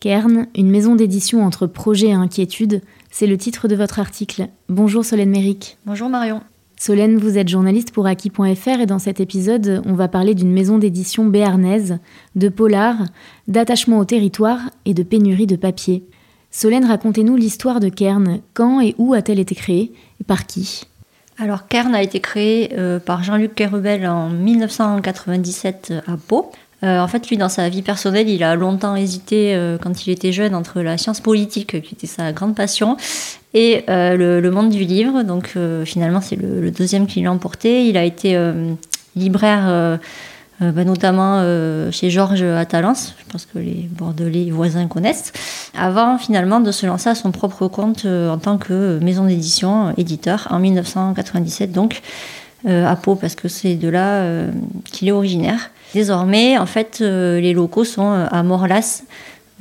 Kern, une maison d'édition entre projet et inquiétude, c'est le titre de votre article. Bonjour Solène Méric. Bonjour Marion. Solène, vous êtes journaliste pour Aki.fr et dans cet épisode, on va parler d'une maison d'édition béarnaise, de polar, d'attachement au territoire et de pénurie de papier. Solène, racontez-nous l'histoire de Kern. Quand et où a-t-elle été créée et par qui? Alors Kern a été créé euh, par Jean-Luc Kerubel en 1997 à Pau. Euh, en fait, lui, dans sa vie personnelle, il a longtemps hésité, euh, quand il était jeune, entre la science politique, qui était sa grande passion, et euh, le, monde du livre. Donc, finalement, c'est le, deuxième qui l'a emporté. Il a été libraire, bah, notamment chez Georges à Talence. Je pense que les Bordelais voisins connaissent. Avant, finalement, de se lancer à son propre compte en tant que maison d'édition, éditeur, en 1997, donc, à Pau, parce que c'est de là qu'il est originaire. Désormais, en fait, euh, les locaux sont euh, à Morlas,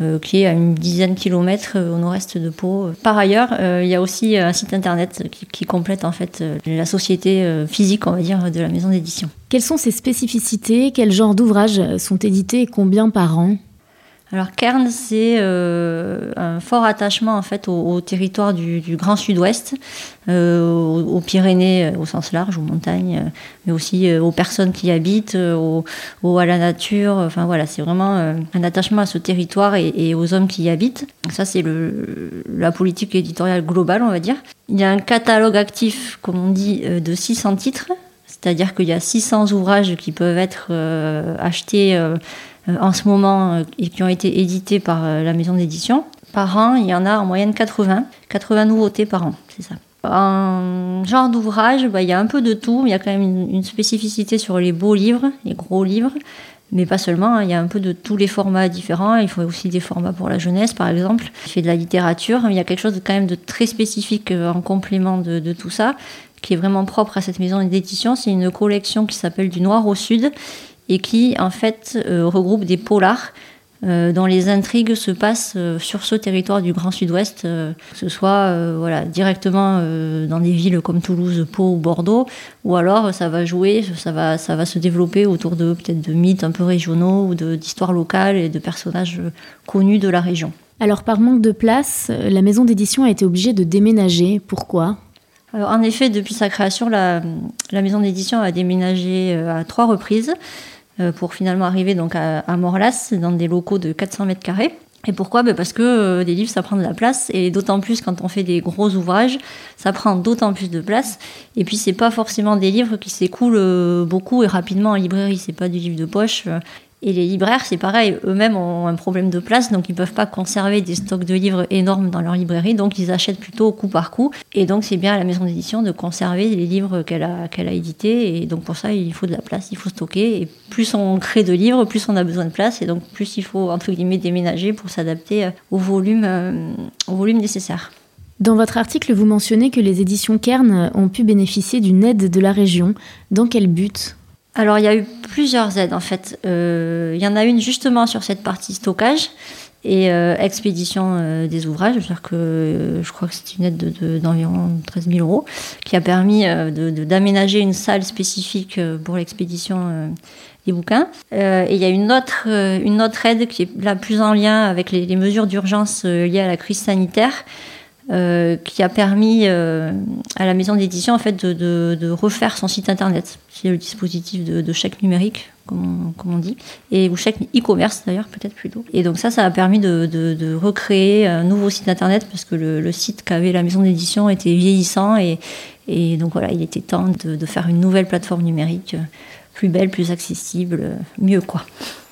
euh, qui est à une dizaine de kilomètres au nord-est de Pau. Par ailleurs, il y a aussi un site internet qui, complète en fait la société physique, on va dire, de la maison d'édition. Quelles sont ses spécificités? Quels genres d'ouvrages sont édités et combien par an? Alors Cairns, c'est euh, un fort attachement en fait au, territoire du, Grand Sud-Ouest, euh, aux, Pyrénées euh, au sens large, aux montagnes, mais aussi aux personnes qui y habitent, à la nature. Enfin voilà, c'est vraiment un attachement à ce territoire et, aux hommes qui y habitent. ça, c'est la politique éditoriale globale, on va dire. Il y a un catalogue actif, comme on dit, de 600 titres, c'est-à-dire qu'il y a 600 ouvrages qui peuvent être achetés en ce moment euh, et qui ont été édités par euh, la maison d'édition. Par an, il y en a en moyenne 80, 80 nouveautés par an, c'est ça. En genre d'ouvrage, bah, il y a un peu de tout, il y a quand même une, spécificité sur les beaux livres, les gros livres, mais pas seulement, hein. il y a un peu de tous les formats différents, il faut aussi des formats pour la jeunesse par exemple, il fait de la littérature, il y a quelque chose de, quand même de très spécifique en complément de, de tout ça, qui est vraiment propre à cette maison d'édition, c'est une collection qui s'appelle Du Noir au Sud, et qui en fait euh, regroupe des polars euh, dont les intrigues se passent euh, sur ce territoire du Grand Sud-Ouest, que ce soit voilà, directement dans des villes comme Toulouse, Pau ou Bordeaux, ou alors ça va jouer, ça va, ça va se développer autour de peut-être de mythes un peu régionaux ou d'histoires locales et de personnages connus de la région. Alors par manque de place, la maison d'édition a été obligée de déménager. Pourquoi? Alors, en effet, depuis sa création, la, la maison d'édition a déménagé à trois reprises. Euh, pour finalement arriver donc à, Morlas, dans des locaux de 400 mètres carrés. Et pourquoi? Ben Parce que euh, des livres, ça prend de la place, et d'autant plus quand on fait des gros ouvrages, ça prend d'autant plus de place. Et puis, c'est pas forcément des livres qui s'écoulent euh, beaucoup et rapidement en librairie. C'est pas du livre de poche. Et les libraires, c'est pareil, eux-mêmes ont un problème de place, donc ils ne peuvent pas conserver des stocks de livres énormes dans leur librairie, donc ils achètent plutôt coup par coup. Et donc c'est bien à la maison d'édition de conserver les livres qu'elle a, qu'elle a édités, et donc pour ça il faut de la place, il faut stocker, et plus on crée de livres, plus on a besoin de place, et donc plus il faut entre guillemets déménager pour s'adapter au volume, euh, au volume nécessaire. Dans votre article, vous mentionnez que les éditions Kern ont pu bénéficier d'une aide de la région. Dans quel but? Alors, il y a eu plusieurs aides en fait. Euh, il y en a une justement sur cette partie stockage et euh, expédition euh, des ouvrages. Que je crois que c'est une aide d'environ de, 13 000 euros qui a permis d'aménager une salle spécifique pour l'expédition des bouquins. et il y a une autre, une autre aide qui est la plus en lien avec les mesures d'urgence liées à la crise sanitaire. Euh, qui a permis euh, à la maison d'édition en fait de, de, refaire son site internet. C'est le dispositif de, chèque numérique comme on, dit, et ou chaque e-commerce d'ailleurs peut-être plutôt. Et donc ça, ça a permis de, recréer un nouveau site internet parce que le, site qu'avait la maison d'édition était vieillissant et donc voilà, il était temps de, faire une nouvelle plateforme numérique plus belle, plus accessible, mieux quoi.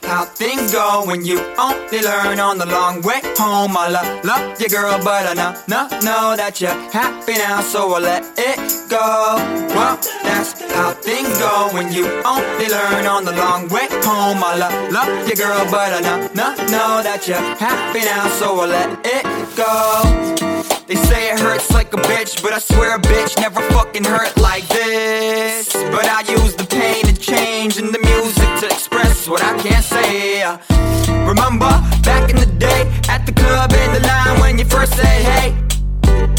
How things go when you only learn on the long way home. I love, love your girl, but I know, know, know that you're happy now, so I'll let it go. Well, that's how things go when you only learn on the long way home. I love, love your girl, but I know, know, know that you're happy now, so I'll let it go. They say it hurts like a bitch, but I swear a bitch never fucking hurt like this. But I use the pain to change and the music to express what I can't say. Remember back in the day at the club in the line when you first said hey.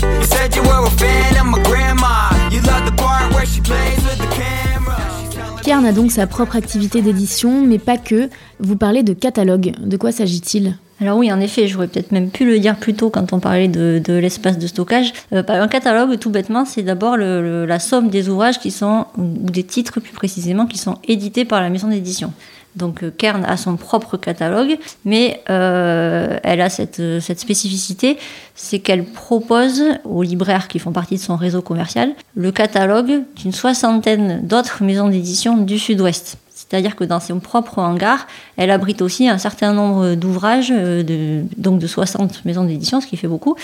You said you were a fan of my grandma. You love the part where she plays with the camera. Kern a donc sa propre activité d'édition, mais pas que. Vous parlez de catalogue. De quoi s'agit-il? Alors oui, en effet, j'aurais peut-être même pu le dire plus tôt quand on parlait de, l'espace de stockage. Euh, un catalogue, tout bêtement, c'est d'abord la somme des ouvrages qui sont, ou des titres plus précisément, qui sont édités par la maison d'édition. Donc euh, Kern a son propre catalogue, mais euh, elle a cette, cette spécificité, c'est qu'elle propose aux libraires qui font partie de son réseau commercial le catalogue d'une soixantaine d'autres maisons d'édition du Sud-Ouest. C'est-à-dire que dans son propre hangar, elle abrite aussi un certain nombre d'ouvrages, euh, de, donc de 60 maisons d'édition, ce qui fait beaucoup,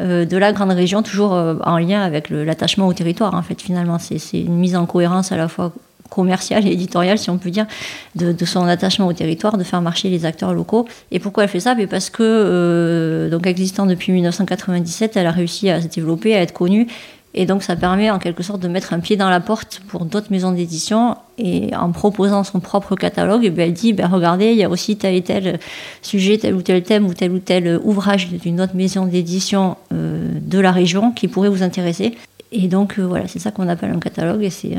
euh, de la grande région, toujours euh, en lien avec l'attachement au territoire. En fait, finalement, c'est une mise en cohérence à la fois commerciale et éditoriale, si on peut dire, de, son attachement au territoire, de faire marcher les acteurs locaux. Et pourquoi elle fait ça? Parce que, donc existant depuis 1997, elle a réussi à se développer, à être connue et donc ça permet en quelque sorte de mettre un pied dans la porte pour d'autres maisons d'édition. Et en proposant son propre catalogue, et eh ben, elle dit, ben, regardez, il y a aussi tel et tel sujet, tel ou tel thème ou tel ou tel ouvrage d'une autre maison d'édition euh, de la région qui pourrait vous intéresser. Et donc euh, voilà, c'est ça qu'on appelle un catalogue et c'est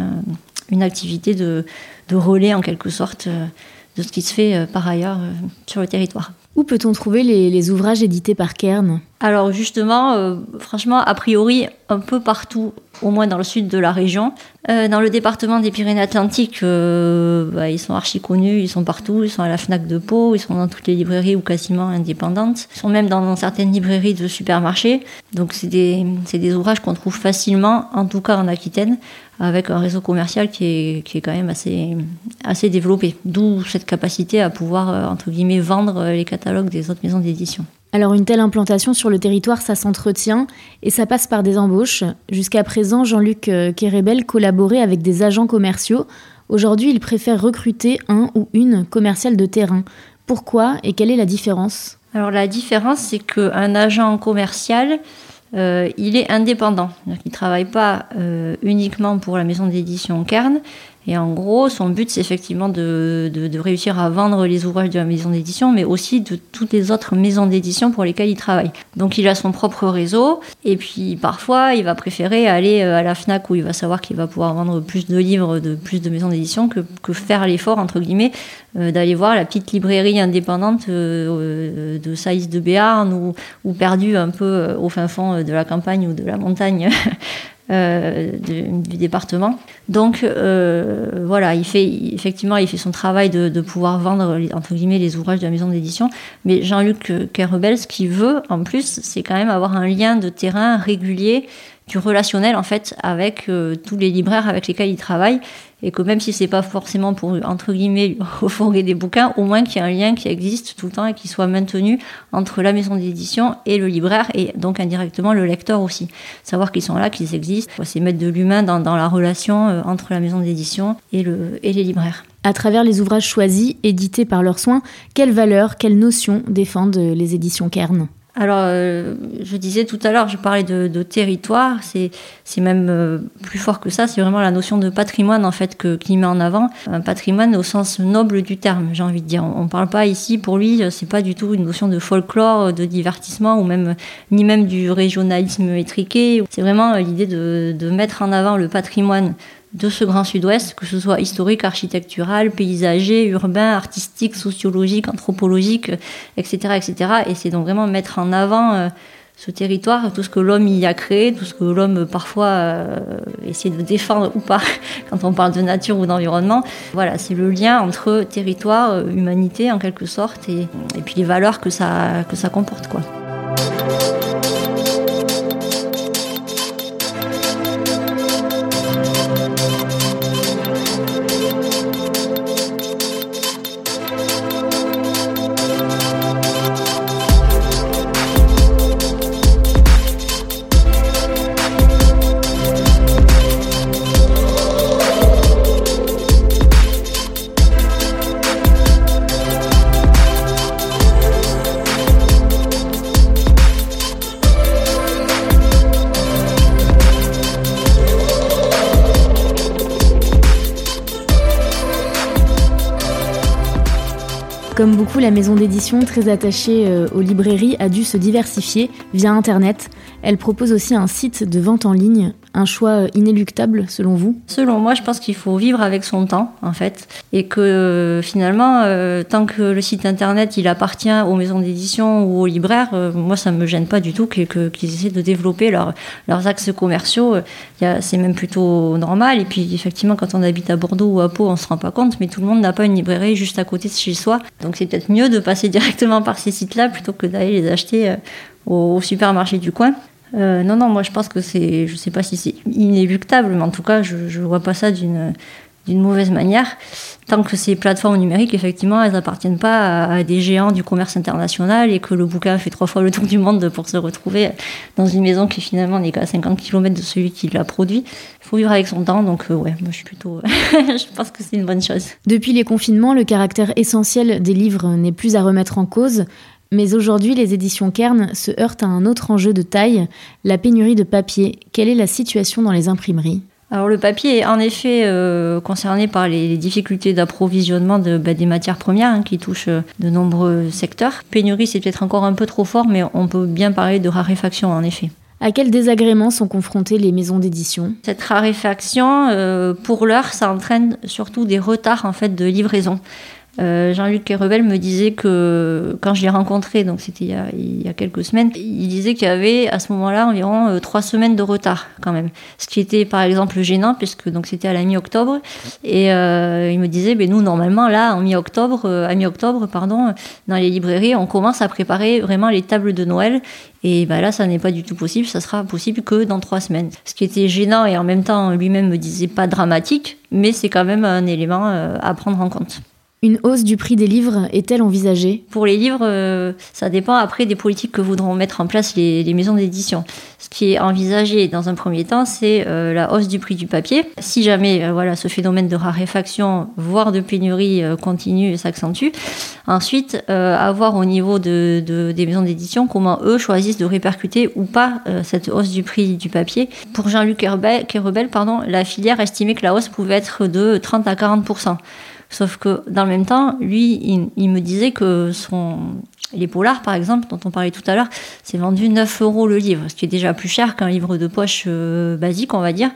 une activité de, relais en quelque sorte euh, de ce qui se fait par ailleurs sur le territoire. Où peut-on trouver les, ouvrages édités par Kern Alors justement, euh, franchement, a priori, un peu partout, au moins dans le sud de la région. Euh, dans le département des Pyrénées-Atlantiques, euh, bah, ils sont archi connus, ils sont partout, ils sont à la FNAC de Pau, ils sont dans toutes les librairies ou quasiment indépendantes, ils sont même dans, certaines librairies de supermarchés. Donc c'est des, ouvrages qu'on trouve facilement, en tout cas en Aquitaine, avec un réseau commercial qui est, quand même assez, développé. D'où cette capacité à pouvoir, entre guillemets, vendre les 4 alors une telle implantation sur le territoire, ça s'entretient et ça passe par des embauches. Jusqu'à présent, Jean-Luc euh, Quérébel collaborait avec des agents commerciaux. Aujourd'hui, il préfère recruter un ou une commerciale de terrain. Pourquoi et quelle est la différence? Alors la différence, c'est qu'un agent commercial, euh, il est indépendant. Il ne travaille pas euh, uniquement pour la maison d'édition Kern, et en gros, son but, c'est effectivement de, réussir à vendre les ouvrages de la maison d'édition, mais aussi de toutes les autres maisons d'édition pour lesquelles il travaille. Donc il a son propre réseau, et puis parfois, il va préférer aller euh, à la FNAC où il va savoir qu'il va pouvoir vendre plus de livres de plus de maisons d'édition que, que, faire l'effort, entre guillemets, euh, d'aller voir la petite librairie indépendante euh, de Saïs de Béarn ou, ou perdue un peu au fin fond de la campagne ou de la montagne. Euh, du, département. Donc euh, voilà, il fait effectivement il fait son travail de, pouvoir vendre entre guillemets les ouvrages de la maison d'édition. Mais Jean-Luc Kerbel, ce qu'il veut en plus, c'est quand même avoir un lien de terrain régulier du relationnel en fait avec euh, tous les libraires avec lesquels il travaille et que même si c'est pas forcément pour entre guillemets refourguer des bouquins, au moins qu'il y ait un lien qui existe tout le temps et qui soit maintenu entre la maison d'édition et le libraire et donc indirectement le lecteur aussi. Savoir qu'ils sont là, qu'ils existent, c'est mettre de l'humain dans, dans, la relation euh, entre la maison d'édition et, le, et les libraires. À travers les ouvrages choisis, édités par leurs soins, quelles valeurs, quelles notions défendent les éditions Kern alors, euh, je disais tout à l'heure, je parlais de, territoire, c'est, même euh, plus fort que ça, c'est vraiment la notion de patrimoine en fait que, qu'il met en avant. Un patrimoine au sens noble du terme, j'ai envie de dire. On ne parle pas ici, pour lui, c'est pas du tout une notion de folklore, de divertissement, ou même, ni même du régionalisme étriqué. C'est vraiment l'idée de, de mettre en avant le patrimoine de ce grand sud-ouest, que ce soit historique, architectural, paysager, urbain, artistique, sociologique, anthropologique, etc. etc. Et c'est donc vraiment mettre en avant euh, ce territoire, tout ce que l'homme y a créé, tout ce que l'homme parfois essaie de défendre ou pas quand on parle de nature ou d'environnement. Voilà, c'est le lien entre territoire, humanité en quelque sorte, et, et puis les valeurs que ça, que ça comporte. Quoi. Comme beaucoup, la maison d'édition, très attachée euh, aux librairies, a dû se diversifier via Internet. Elle propose aussi un site de vente en ligne, un choix euh, inéluctable selon vous? Selon moi, je pense qu'il faut vivre avec son temps, en fait, et que euh, finalement, tant que le site internet il appartient aux maisons d'édition ou aux libraires, moi ça me gêne pas du tout qu'ils essaient de développer leurs axes commerciaux. C'est même plutôt normal. Et puis effectivement, quand on habite à Bordeaux ou à Pau, on se rend pas compte, mais tout le monde n'a pas une librairie juste à côté de chez soi. Donc c'est peut-être mieux de passer directement par ces sites-là plutôt que d'aller les acheter au supermarché du coin. Euh, non, non, moi je pense que c'est, je sais pas si c'est inéluctable, mais en tout cas, je, ne vois pas ça d'une d'une mauvaise manière. Tant que ces plateformes numériques, effectivement, elles n'appartiennent pas à, des géants du commerce international et que le bouquin fait trois fois le tour du monde pour se retrouver dans une maison qui finalement n'est qu'à 50 km de celui qui l'a produit. Il faut vivre avec son temps, donc euh, ouais, moi je suis plutôt. je pense que c'est une bonne chose. Depuis les confinements, le caractère essentiel des livres n'est plus à remettre en cause. Mais aujourd'hui, les éditions Kern se heurtent à un autre enjeu de taille, la pénurie de papier. Quelle est la situation dans les imprimeries? Alors le papier est en effet euh, concerné par les, difficultés d'approvisionnement de, bah, des matières premières hein, qui touchent euh, de nombreux secteurs. Pénurie, c'est peut-être encore un peu trop fort, mais on peut bien parler de raréfaction en effet. À quels désagréments sont confrontées les maisons d'édition? Cette raréfaction, euh, pour l'heure, ça entraîne surtout des retards en fait de livraison. Euh, Jean-Luc Kerebel me disait que quand je l'ai rencontré, donc c'était il, y a quelques semaines, il disait qu'il y avait à ce moment-là environ euh, trois semaines de retard quand même. Ce qui était par exemple gênant puisque donc c'était à la mi-octobre et euh, il me disait, ben nous normalement là en mi-octobre, à mi-octobre pardon, dans les librairies, on commence à préparer vraiment les tables de Noël et ben là ça n'est pas du tout possible, ça sera possible que dans trois semaines. Ce qui était gênant et en même temps lui-même me disait pas dramatique, mais c'est quand même un élément à prendre en compte. Une hausse du prix des livres est-elle envisagée? Pour les livres, euh, ça dépend après des politiques que voudront mettre en place les, maisons d'édition. Ce qui est envisagé dans un premier temps, c'est euh, la hausse du prix du papier. Si jamais euh, voilà, ce phénomène de raréfaction, voire de pénurie, continue et s'accentue, ensuite, avoir au niveau de, des maisons d'édition comment eux choisissent de répercuter ou pas cette hausse du prix du papier. Pour Jean-Luc Kerebel, pardon, la filière estimait que la hausse pouvait être de 30 à 40 Sauf que dans le même temps, lui, il, me disait que son, les polars, par exemple, dont on parlait tout à l'heure, c'est vendu 9 euros le livre, ce qui est déjà plus cher qu'un livre de poche euh, basique, on va dire.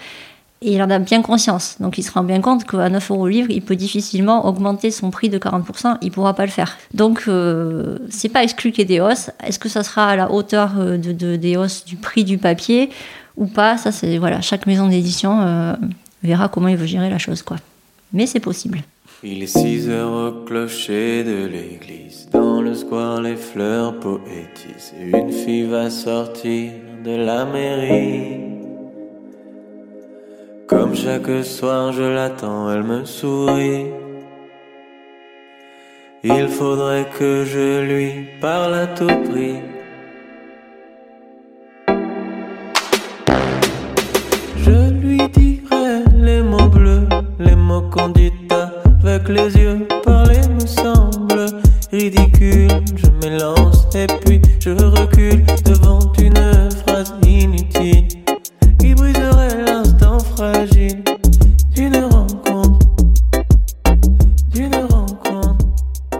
Et il en a bien conscience. Donc il se rend bien compte qu'à 9 euros le livre, il peut difficilement augmenter son prix de 40%. Il ne pourra pas le faire. Donc euh, c'est pas exclu qu'il y ait des hausses. Est-ce que ça sera à la hauteur euh, de, des hausses du prix du papier ou pas? Ça, c'est voilà, chaque maison d'édition euh, verra comment il veut gérer la chose, quoi. Mais c'est possible. Il est six heures au clocher de l'église. Dans le square, les fleurs poétisent. Une fille va sortir de la mairie. Comme chaque soir, je l'attends, elle me sourit. Il faudrait que je lui parle à tout prix. Je lui dirai les mots bleus, les mots qu'on dit avec les yeux. Parler me semble ridicule. Je m'élance et puis je recule devant une phrase inutile qui briserait l'instant fragile d'une rencontre. D'une rencontre.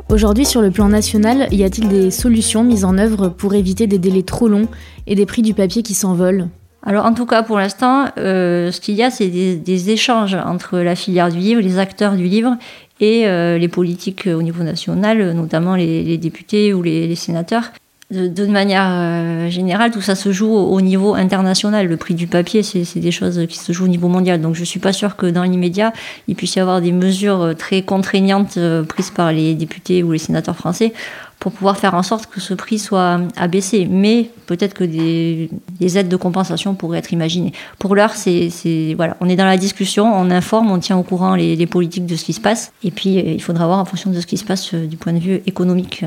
Aujourd'hui, sur le plan national, y a-t-il des solutions mises en œuvre pour éviter des délais trop longs et des prix du papier qui s'envolent? Alors en tout cas pour l'instant, euh, ce qu'il y a, c'est des, échanges entre la filière du livre, les acteurs du livre et euh, les politiques au niveau national, notamment les, députés ou les, sénateurs. de, manière euh, générale, tout ça se joue au, niveau international. Le prix du papier, c'est des choses qui se jouent au niveau mondial. Donc je ne suis pas sûre que dans l'immédiat, il puisse y avoir des mesures très contraignantes prises par les députés ou les sénateurs français pour pouvoir faire en sorte que ce prix soit abaissé. Mais peut-être que des, aides de compensation pourraient être imaginées. Pour l'heure, c'est voilà, on est dans la discussion, on informe, on tient au courant les, politiques de ce qui se passe. Et puis, il faudra voir en fonction de ce qui se passe du point de vue économique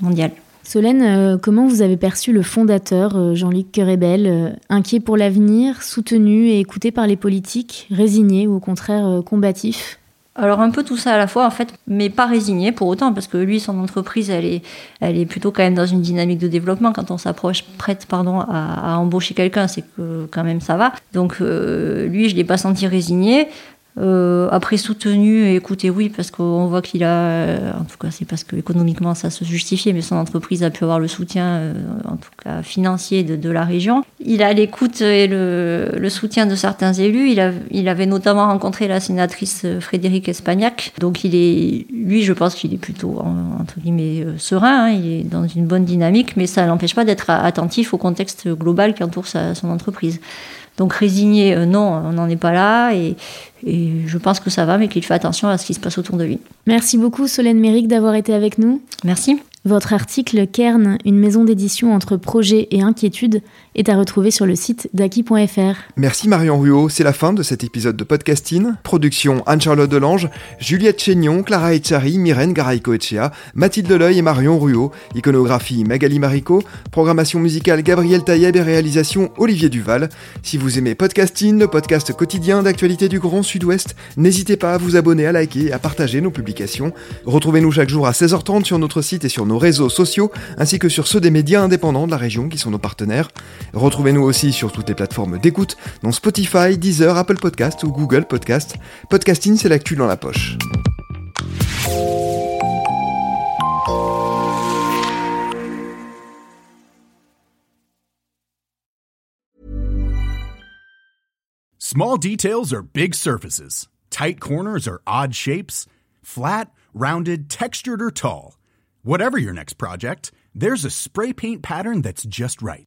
mondial. Solène, euh, comment vous avez perçu le fondateur, euh, Jean-Luc Querebel, euh, inquiet pour l'avenir, soutenu et écouté par les politiques, résigné ou au contraire combatif? Alors un peu tout ça à la fois en fait, mais pas résigné pour autant parce que lui son entreprise elle est, elle est plutôt quand même dans une dynamique de développement. Quand on s'approche prête pardon à, embaucher quelqu'un, c'est que quand même ça va. Donc lui je l'ai pas senti résigné. Euh, après soutenu et écouté, oui, parce qu'on voit qu'il a, euh, en tout cas, c'est parce que économiquement ça se justifiait, mais son entreprise a pu avoir le soutien, euh, en tout cas financier, de, la région. Il a l'écoute et le, soutien de certains élus. Il, il avait notamment rencontré la sénatrice Frédéric Espagnac. Donc il est, lui, je pense qu'il est plutôt entre guillemets serein. Hein. il est dans une bonne dynamique, mais ça n'empêche pas d'être attentif au contexte global qui entoure son entreprise. Donc résigné, non, on n'en est pas là. Et et je pense que ça va, mais qu'il fait attention à ce qui se passe autour de lui. Merci beaucoup Solène Méric d'avoir été avec nous. Merci. Votre article Kern, une maison d'édition entre projet et inquiétude, est à retrouver sur le site d'Aki.fr. Merci Marion Ruot, c'est la fin de cet épisode de podcasting. Production Anne-Charlotte Delange, Juliette Chénion, Clara Echari, Myrène Garaïco-Echea, Mathilde Deleuil et Marion Ruot, iconographie Magali Marico, programmation musicale Gabriel Taïeb et réalisation Olivier Duval. Si vous aimez podcasting, le podcast quotidien d'actualité du Grand Sud-Ouest, n'hésitez pas à vous abonner, à liker et à partager nos publications. Retrouvez-nous chaque jour à 16h30 sur notre site et sur nos réseaux sociaux, ainsi que sur ceux des médias indépendants de la région qui sont nos partenaires. Retrouvez-nous aussi sur toutes les plateformes d'écoute, dont Spotify, Deezer, Apple Podcast ou Google Podcast. Podcasting, c'est l'actu dans la poche. Small details are big surfaces. Tight corners are odd shapes. Flat, rounded, textured or tall. Whatever your next project, there's a spray paint pattern that's just right.